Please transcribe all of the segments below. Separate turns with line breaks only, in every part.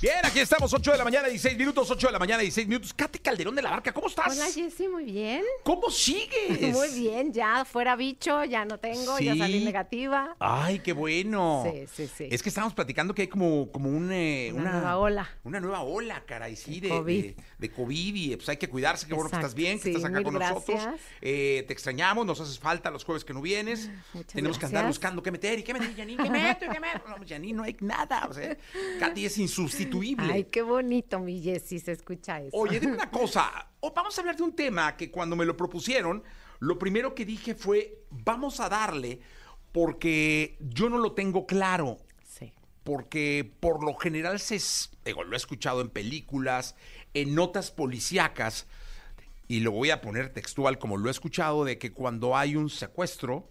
Bien, aquí estamos, 8 de la mañana, 16 minutos, 8 de la mañana, 16 minutos. Katy Calderón de la Barca, ¿cómo estás?
Hola Jessy, muy bien.
¿Cómo sigues?
Muy bien, ya fuera bicho, ya no tengo, ya salí negativa.
Ay, qué bueno.
Sí, sí, sí.
Es que estábamos platicando que hay como, como un, eh,
Una nueva ola.
Una nueva ola, caray, sí, de,
COVID.
de, de COVID y pues hay que cuidarse. Qué bueno que estás bien, que
Sí,
estás acá con nosotros. Eh, te extrañamos, nos haces falta los jueves que no vienes.
Muchas
Tenemos que andar buscando qué meter y qué meter, Janine, qué meto y qué meto. No, Janine, no hay nada. O sea, Katy es insustituible.
Ay, qué bonito, mi Jessy, se escucha eso.
Oye, dime una cosa. O vamos a hablar de un tema que cuando me lo propusieron, lo primero que dije fue, vamos a darle, porque yo no lo tengo claro.
Sí.
Porque por lo general se, digo, lo he escuchado en películas, en notas policíacas, y lo voy a poner textual como lo he escuchado, de que cuando hay un secuestro,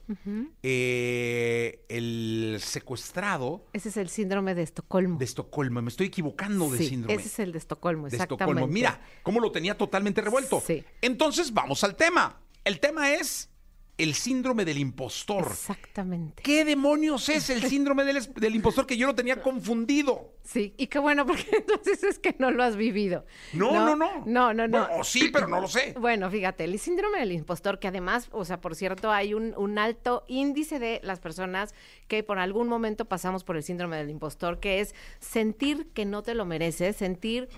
eh, el secuestrado
Ese es el síndrome de Estocolmo.
de Estocolmo, me estoy equivocando de
sí,
síndrome
ese es el de Estocolmo,
de
exactamente.
Estocolmo. Mira, cómo lo tenía totalmente revuelto.
Sí.
Entonces, vamos al tema. El tema es el síndrome del impostor.
Exactamente.
¿Qué demonios es el síndrome del, del impostor que yo lo tenía confundido?
Sí, y qué bueno, porque entonces es que no lo has vivido.
No, no, no.
No, no, no.
Bueno, o sí, pero no lo sé.
Bueno, fíjate, el síndrome del impostor, que además, o sea, por cierto, hay un, un alto índice de las personas que por algún momento pasamos por el síndrome del impostor, que es sentir que no te lo mereces, sentir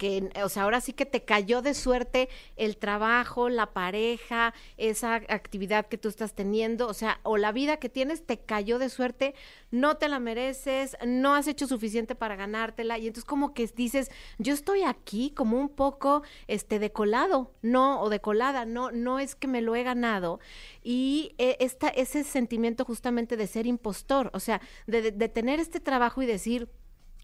que, o sea, ahora sí que te cayó de suerte el trabajo, la pareja, esa actividad que tú estás teniendo, o sea, o la vida que tienes te cayó de suerte, no te la mereces, no has hecho suficiente para ganártela y entonces como que dices, yo estoy aquí como un poco este de colado, no o de colada, no no es que me lo he ganado y eh, esta ese sentimiento justamente de ser impostor, o sea, de- de tener este trabajo y decir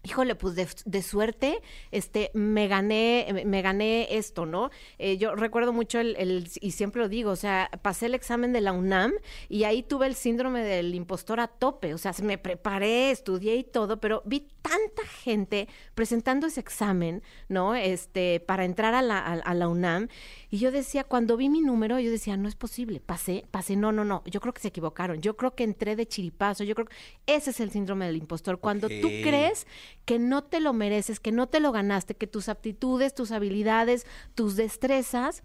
Híjole, pues de, suerte, este, me gané, me- gané esto, ¿no? Eh, yo recuerdo mucho el, el- y siempre lo digo, o sea, pasé el examen de la UNAM y ahí tuve el síndrome del impostor a tope, o sea, se me preparé, estudié y todo, pero vi tanta gente presentando ese examen, ¿no? Este, para entrar a la, a, a la UNAM y yo decía, cuando vi mi número, yo decía, no es posible, pasé, pasé, no, no, no, yo creo que se equivocaron, yo creo que entré de chiripazo, yo creo que ese es el síndrome del impostor, cuando tú
Ok.
crees que no te lo mereces, que no te lo ganaste, que tus aptitudes, tus habilidades, tus destrezas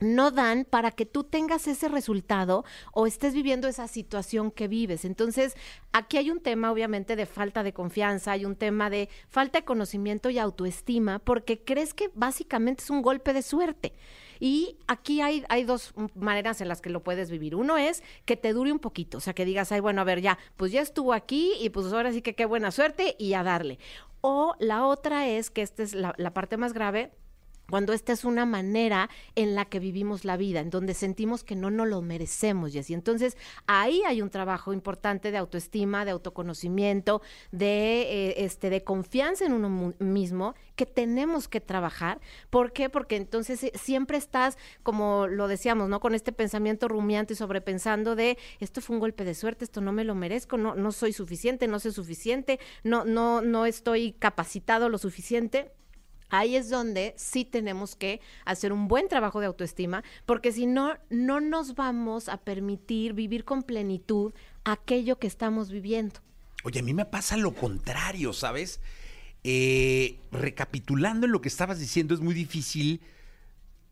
no dan para que tú tengas ese resultado o estés viviendo esa situación que vives. Entonces, aquí hay un tema obviamente de falta de confianza, hay un tema de falta de conocimiento y autoestima, porque crees que básicamente es un golpe de suerte. Y aquí hay, hay dos maneras en las que lo puedes vivir. Uno es que te dure un poquito, o sea, que digas, ay, bueno, a ver, ya, pues ya estuvo aquí y pues ahora sí que qué buena suerte y a darle. O la otra es, que esta es la, la parte más grave, cuando esta es una manera en la que vivimos la vida, en donde sentimos que no nos lo merecemos, Jessy. Entonces, ahí hay un trabajo importante de autoestima, de autoconocimiento, de, eh, este, de confianza en uno mismo que tenemos que trabajar. ¿Por qué? Porque entonces eh, siempre estás, como lo decíamos, ¿no? Con este pensamiento rumiante y sobrepensando de esto fue un golpe de suerte, esto no me lo merezco, no, no soy suficiente, no soy suficiente, no, no, no estoy capacitado lo suficiente. Ahí es donde sí tenemos que hacer un buen trabajo de autoestima, porque si no, no nos vamos a permitir vivir con plenitud aquello que estamos viviendo.
Oye, a mí me pasa lo contrario, ¿sabes? Eh, recapitulando en lo que estabas diciendo, es muy difícil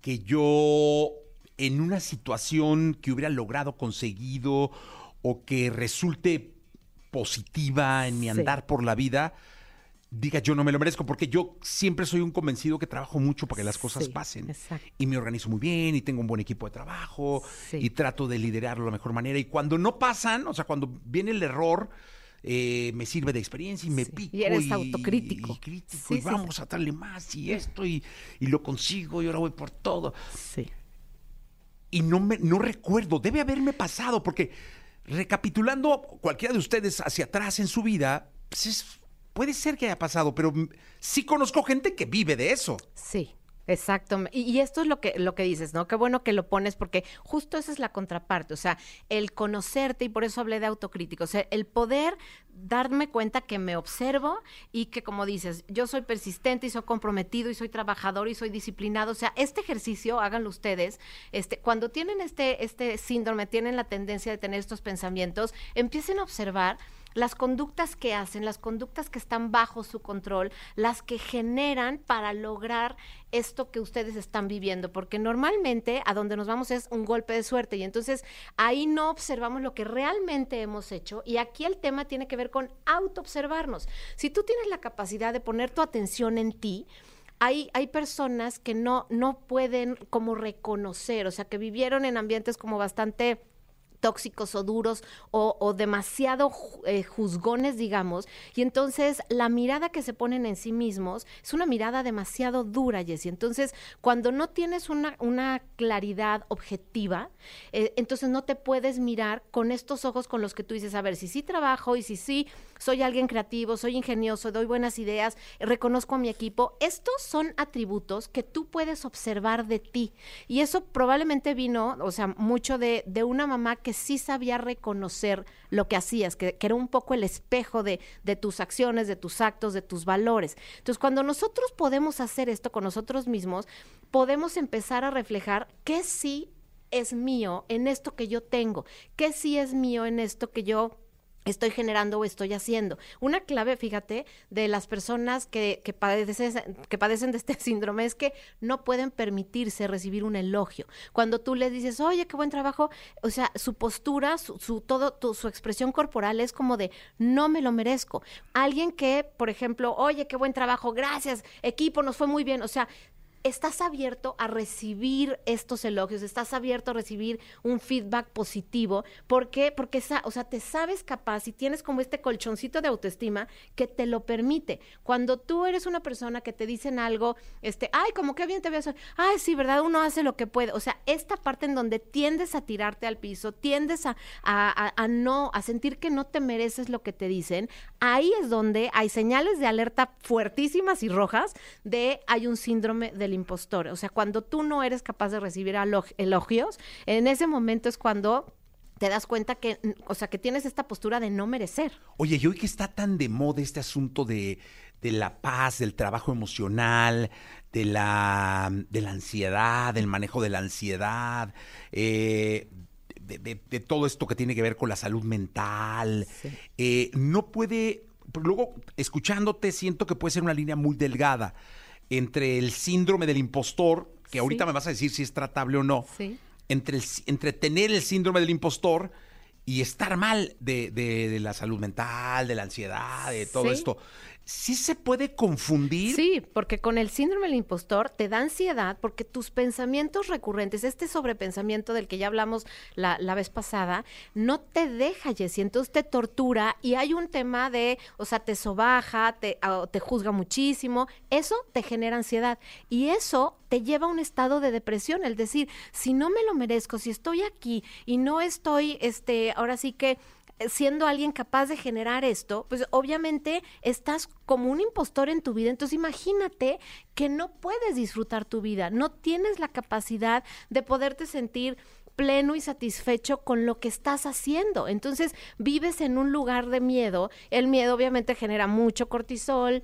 que yo en una situación que hubiera logrado, conseguido o que resulte positiva en mi
Sí.
andar por la vida, diga yo no me lo merezco, porque yo siempre soy un convencido que trabajo mucho para que las cosas
Sí,
pasen.
exacto.
Y me organizo muy bien y tengo un buen equipo de trabajo
Sí.
y trato de liderarlo de la mejor manera. Y cuando no pasan, o sea, cuando viene el error, eh, me sirve de experiencia y me
Sí.
pico.
Y eres autocrítico.
Y, crítico, vamos a darle más y esto y, y lo consigo y ahora voy por todo.
Sí.
Y no, me, no recuerdo, debe haberme pasado, porque recapitulando cualquiera de ustedes hacia atrás en su vida, pues es- puede ser que haya pasado, pero sí conozco gente que vive de eso.
Sí, Exacto. Y, y esto es lo que, lo que dices, ¿no? Qué bueno que lo pones porque justo esa es la contraparte. O sea, el conocerte, y por eso hablé de autocrítico. O sea, el poder darme cuenta que me observo y que, como dices, yo soy persistente y soy comprometido y soy trabajador y soy disciplinado. O sea, este ejercicio, háganlo ustedes, este, cuando tienen este, este síndrome, tienen la tendencia de tener estos pensamientos, empiecen a observar las conductas que hacen, las conductas que están bajo su control, las que generan para lograr esto que ustedes están viviendo, porque normalmente a donde nos vamos es un golpe de suerte y entonces ahí no observamos lo que realmente hemos hecho y aquí el tema tiene que ver con autoobservarnos. Si tú tienes la capacidad de poner tu atención en ti, hay, hay, personas que no, no pueden como reconocer, o sea, que vivieron en ambientes como bastante tóxicos o duros o, demasiado eh, juzgones, digamos. Y entonces la mirada que se ponen en sí mismos es una mirada demasiado dura, Jessy. Entonces, cuando no tienes una, una claridad objetiva, eh, entonces no te puedes mirar con estos ojos con los que tú dices, a ver, si sí trabajo y si sí soy alguien creativo, soy ingenioso, doy buenas ideas, reconozco a mi equipo. Estos son atributos que tú puedes observar de ti. Y eso probablemente vino, o sea, mucho de, de una mamá que sí sabía reconocer lo que hacías, que, era un poco el espejo de, de, tus acciones, de tus actos, de tus valores. Entonces, cuando nosotros podemos hacer esto con nosotros mismos, podemos empezar a reflejar qué sí es mío en esto que yo tengo, qué sí es mío en esto que yo estoy generando o estoy haciendo. Una clave, fíjate, de las personas que, que, padecen, que padecen de este síndrome es que no pueden permitirse recibir un elogio. Cuando tú les dices, oye, qué buen trabajo, o sea, su postura, su, su todo, su expresión corporal es como de, no me lo merezco. Alguien que, por ejemplo, oye, qué buen trabajo, gracias, equipo, nos fue muy bien, o sea, estás abierto a recibir estos elogios, estás abierto a recibir un feedback positivo. ¿Por qué? Porque, o sea, te sabes capaz y tienes como este colchoncito de autoestima que te lo permite. Cuando tú eres una persona que te dicen algo, este, ay, como que bien te veo, ay, sí, ¿verdad? Uno hace lo que puede. O sea, esta parte en donde tiendes a tirarte al piso, tiendes a, no, a sentir que no te mereces lo que te dicen, ahí es donde hay señales de alerta fuertísimas y rojas de hay un síndrome de impostor. O sea, cuando tú no eres capaz de recibir elogios, en ese momento es cuando te das cuenta que, o sea, que tienes esta postura de no merecer.
Oye, y hoy que está tan de moda este asunto de, la paz, del trabajo emocional, de la, de la ansiedad, del manejo de la ansiedad, eh, de, todo esto que tiene que ver con la salud mental, eh, no puede, luego escuchándote siento que puede ser una línea muy delgada entre el síndrome del impostor, que ahorita me vas a decir si es tratable o no, entre, entre tener el síndrome del impostor y estar mal de, de, la salud mental, de la ansiedad, de todo esto sí se puede confundir.
Sí, porque con el síndrome del impostor te da ansiedad porque tus pensamientos recurrentes, este sobrepensamiento del que ya hablamos la, vez pasada, no te deja, Jessie, entonces te tortura y hay un tema de, o sea, te sobaja, te, te juzga muchísimo, eso te genera ansiedad y eso te lleva a un estado de depresión, el decir, si no me lo merezco, si estoy aquí y no estoy, este, ahora sí que siendo alguien capaz de generar esto, pues obviamente estás como un impostor en tu vida. Entonces imagínate que no puedes disfrutar tu vida, no tienes la capacidad de poderte sentir pleno y satisfecho con lo que estás haciendo. Entonces vives en un lugar de miedo. El miedo obviamente genera mucho cortisol, eh,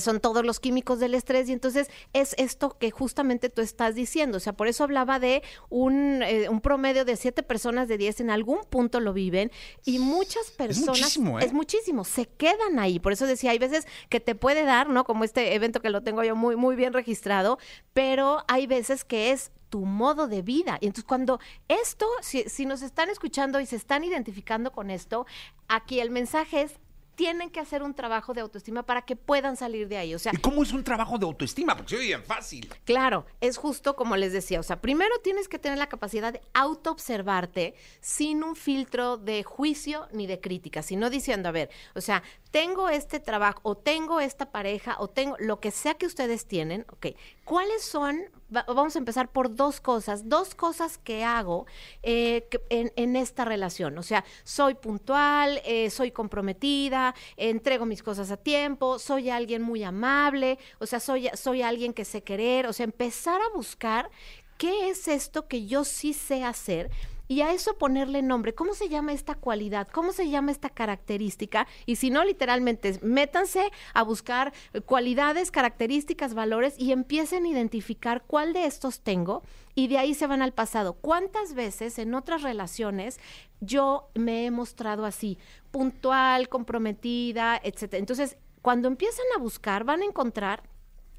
son todos los químicos del estrés y entonces es esto que justamente tú estás diciendo. O sea, por eso hablaba de un, eh, un promedio de siete personas de diez en algún punto lo viven y muchas personas... Es muchísimo, ¿eh? Es muchísimo, se quedan ahí. Por eso decía, hay veces que te puede dar, ¿no? Como este evento que lo tengo yo muy, muy bien registrado, pero hay veces que es tu modo de vida. Y entonces cuando esto, si, si nos están escuchando y se están identificando con esto, aquí el mensaje es tienen que hacer un trabajo de autoestima para que puedan salir de ahí. O sea,
¿Y cómo es un trabajo de autoestima? Porque se oye bien fácil.
Claro, es justo como les decía. O sea, primero tienes que tener la capacidad de autoobservarte sin un filtro de juicio ni de crítica, sino diciendo, a ver, o sea, tengo este trabajo o tengo esta pareja o tengo lo que sea que ustedes tienen, ok, ¿cuáles son? va- Vamos a empezar por dos cosas, dos cosas que hago eh, en esta relación. O sea, soy puntual, eh, soy comprometida, entrego mis cosas a tiempo, soy alguien muy amable, o sea, soy, soy alguien que sé querer, o sea, empezar a buscar qué es esto que yo sí sé hacer y a eso ponerle nombre. ¿Cómo se llama esta cualidad? ¿Cómo se llama esta característica? Y si no, literalmente, métanse a buscar eh, cualidades, características, valores y empiecen a identificar cuál de estos tengo y de ahí se van al pasado. ¿Cuántas veces en otras relaciones yo me he mostrado así, puntual, comprometida, etcétera? Entonces, cuando empiezan a buscar, van a encontrar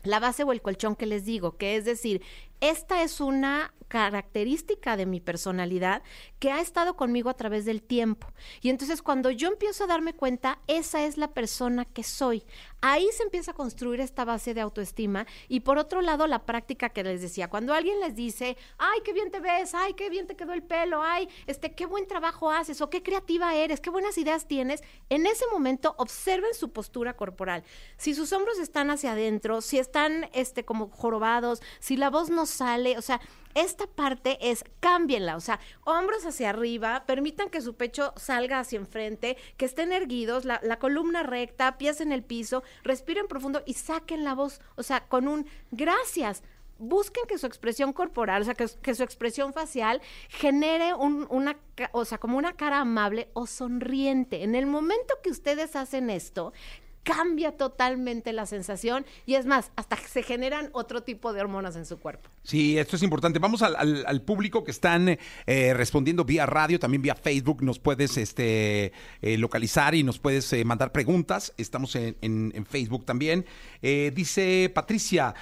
la base o el colchón que les digo, que es decir, esta es una característica de mi personalidad que ha estado conmigo a través del tiempo. Y entonces cuando yo empiezo a darme cuenta, esa es la persona que soy. Ahí se empieza a construir esta base de autoestima. Y por otro lado, la práctica que les decía, cuando alguien les dice, ay, qué bien te ves, ay, qué bien te quedó el pelo, ay, este, qué buen trabajo haces, o qué creativa eres, qué buenas ideas tienes, en ese momento observen su postura corporal. Si sus hombros están hacia adentro, si están este, como jorobados, si la voz no sale, o sea, esta parte es cámbienla, o sea, hombros hacia arriba, permitan que su pecho salga hacia enfrente, que estén erguidos, la, la columna recta, pies en el piso, respiren profundo y saquen la voz, o sea, con un gracias. Busquen que su expresión corporal, o sea, que, que su expresión facial genere un- una, o sea, como una cara amable o sonriente. En el momento que ustedes hacen esto, cambia totalmente la sensación y es más, hasta que se generan otro tipo de hormonas en su cuerpo.
Sí, esto es importante. Vamos al, al- al público que están eh, respondiendo vía radio, también vía Facebook. Nos puedes este, eh, localizar y nos puedes eh, mandar preguntas. Estamos en, en- en Facebook también. Dice Patricia,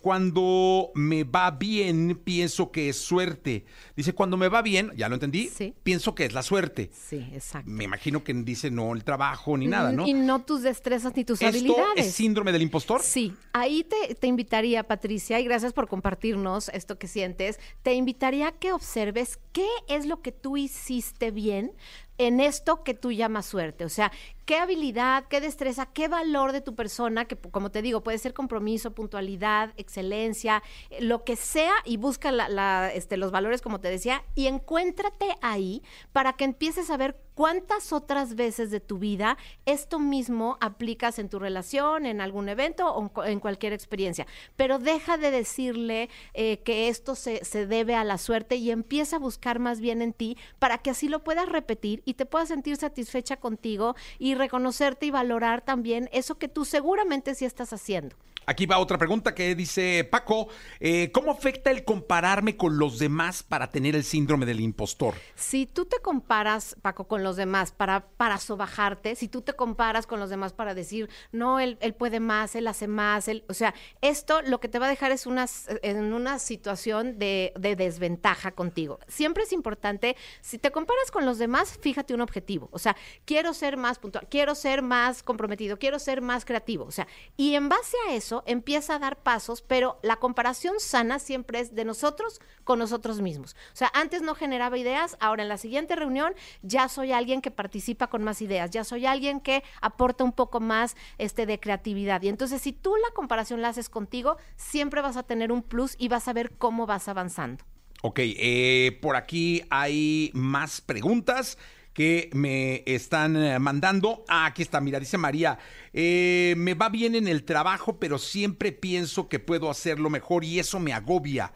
cuando me va bien, pienso que es suerte. Dice, cuando me va bien, ya lo entendí,
Sí.
pienso que es la suerte.
Sí, exacto.
Me imagino que dice no el trabajo ni nada, ¿no?
Y no tus destrezas ni tus
¿Esto
habilidades.
es síndrome del impostor?
Sí, ahí te, te invitaría, Patricia, y gracias por compartirnos esto que sientes, te invitaría a que observes qué es lo que tú hiciste bien en esto que tú llamas suerte. O sea, qué habilidad, qué destreza, qué valor de tu persona, que como te digo, puede ser compromiso, puntualidad, excelencia, eh, lo que sea, y busca la- la, este, los valores, como te decía, y encuéntrate ahí para que empieces a ver cuántas otras veces de tu vida esto mismo aplicas en tu relación, en algún evento o en cu- en cualquier experiencia. Pero deja de decirle eh, que esto se, se debe a la suerte y empieza a buscar más bien en ti para que así lo puedas repetir y te puedas sentir satisfecha contigo y reconocerte y valorar también eso que tú seguramente sí estás haciendo.
Aquí va otra pregunta que dice Paco, eh, ¿cómo afecta el compararme con los demás para tener el síndrome del impostor?
Si tú te comparas, Paco, con los demás para, para sobajarte, si tú te comparas con los demás para decir, no, él, él puede más, él hace más, él, o sea, esto lo que te va a dejar es una, en una situación de, de desventaja contigo. Siempre es importante, si te comparas con los demás, fíjate un objetivo. O sea, quiero ser más puntual, quiero ser más comprometido, quiero ser más creativo. O sea, y en base a eso empieza a dar pasos, pero la comparación sana siempre es de nosotros con nosotros mismos. O sea, antes no generaba ideas, ahora en la siguiente reunión ya soy alguien que participa con más ideas, ya soy alguien que aporta un poco más este, de creatividad. Y entonces, si tú la comparación la haces contigo, siempre vas a tener un plus y vas a ver cómo vas avanzando.
Ok, eh, por aquí hay más preguntas que me están eh, mandando. Ah, aquí está, mira, dice María, eh, me va bien en el trabajo, pero siempre pienso que puedo hacerlo mejor y eso me agobia.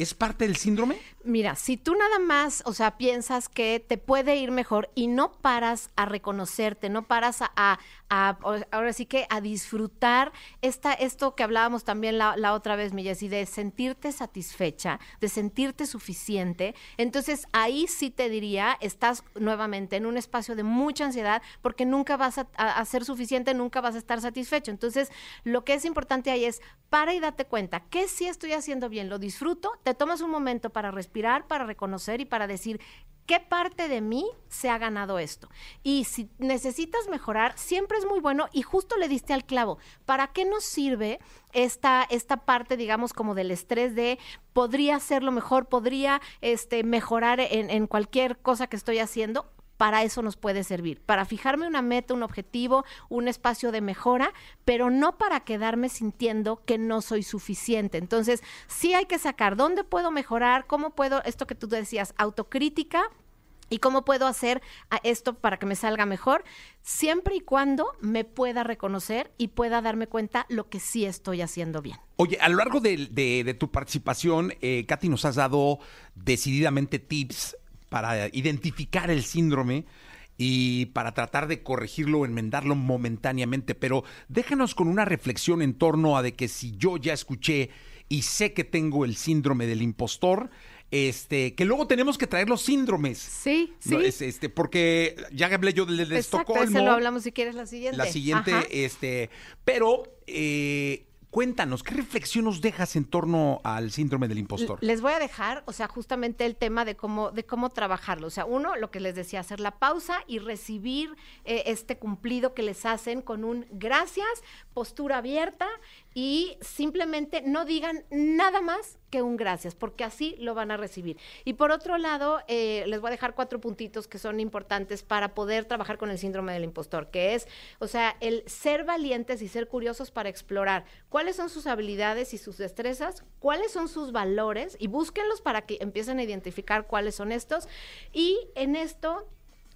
¿Es parte del síndrome?
Mira, si tú nada más, o sea, piensas que te puede ir mejor y no paras a reconocerte, no paras a, ahora sí que a disfrutar esta, esto que hablábamos también la, otra vez, mi Jessy, de sentirte satisfecha, de sentirte suficiente, entonces ahí sí te diría, estás nuevamente en un espacio de mucha ansiedad porque nunca vas a ser suficiente, nunca vas a estar satisfecho. Entonces, lo que es importante ahí es para y date cuenta que si estoy haciendo bien, lo disfruto, te tomas un momento para respirar, para reconocer y para decir qué parte de mí se ha ganado esto. Y si necesitas mejorar, siempre es muy bueno y justo le diste al clavo. ¿Para qué nos sirve esta, esta parte, digamos, como del estrés de podría hacerlo mejor, podría este, mejorar en, en cualquier cosa que estoy haciendo? Para eso nos puede servir, para fijarme una meta, un objetivo, un espacio de mejora, pero no para quedarme sintiendo que no soy suficiente. Entonces, sí hay que sacar dónde puedo mejorar, cómo puedo, esto que tú decías, autocrítica, ¿Y cómo puedo hacer esto para que me salga mejor? Siempre y cuando me pueda reconocer y pueda darme cuenta lo que sí estoy haciendo bien.
Oye, a lo largo de, tu participación, eh, Katy, nos has dado decididamente tips para identificar el síndrome y para tratar de corregirlo o enmendarlo momentáneamente. Pero déjanos con una reflexión en torno a de que si yo ya escuché y sé que tengo el síndrome del impostor, este, que luego tenemos que traer los síndromes.
Sí, sí.
este, porque ya hablé yo del de
Exacto, Estocolmo. lo hablamos si quieres la siguiente.
La siguiente, este, pero eh, Cuéntanos, ¿qué reflexión nos dejas en torno al síndrome del impostor?
Les voy a dejar, o sea, justamente el tema de cómo, de cómo trabajarlo. O sea, uno, lo que les decía, hacer la pausa y recibir eh, este cumplido que les hacen con un gracias, postura abierta y simplemente no digan nada más que un gracias, porque así lo van a recibir. Y por otro lado, eh, les voy a dejar cuatro puntitos que son importantes para poder trabajar con el síndrome del impostor, que es, o sea, el ser valientes y ser curiosos para explorar cuáles son sus habilidades y sus destrezas, cuáles son sus valores y búsquenlos para que empiecen a identificar cuáles son estos. Y en esto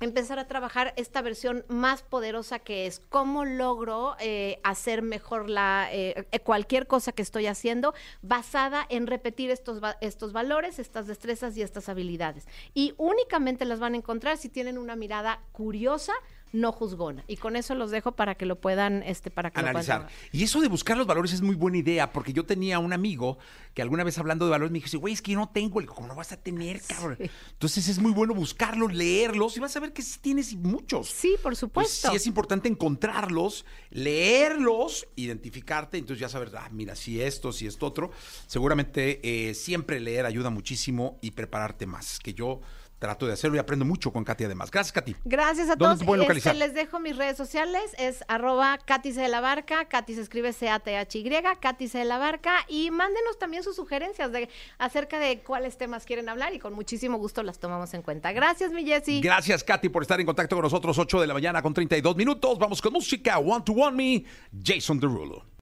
empezar a trabajar esta versión más poderosa que es cómo logro eh, hacer mejor la eh, cualquier cosa que estoy haciendo basada en repetir estos estos valores, estas destrezas y estas habilidades. Y únicamente las van a encontrar si tienen una mirada curiosa no juzgona. Y con eso los dejo para que lo puedan, este, para que
analizar. y eso de buscar los valores es muy buena idea, porque yo tenía un amigo que alguna vez hablando de valores me dijo, güey, es que yo no tengo, el ¿cómo no vas a tener, cabrón? Entonces es muy bueno buscarlos, leerlos, y vas a ver que sí tienes muchos.
Sí, por supuesto.
sí es importante encontrarlos, leerlos, identificarte, entonces ya saber, ah, mira, si esto, si esto otro. Seguramente eh, siempre leer ayuda muchísimo y prepararte más, que yo trato de hacerlo y aprendo mucho con Katy además. Gracias, Katy.
Gracias a todos. Este, les dejo mis redes sociales, es arroba Katy de la Barca, Katy se escribe C-A-T-H-Y, Katy de la Barca, y mándenos también sus sugerencias de, acerca de cuáles temas quieren hablar y con muchísimo gusto las tomamos en cuenta. Gracias, mi Jessy.
Gracias, Katy, por estar en contacto con nosotros, 8 de la mañana con 32 minutos. Vamos con música, One to One Me, Jason Derulo.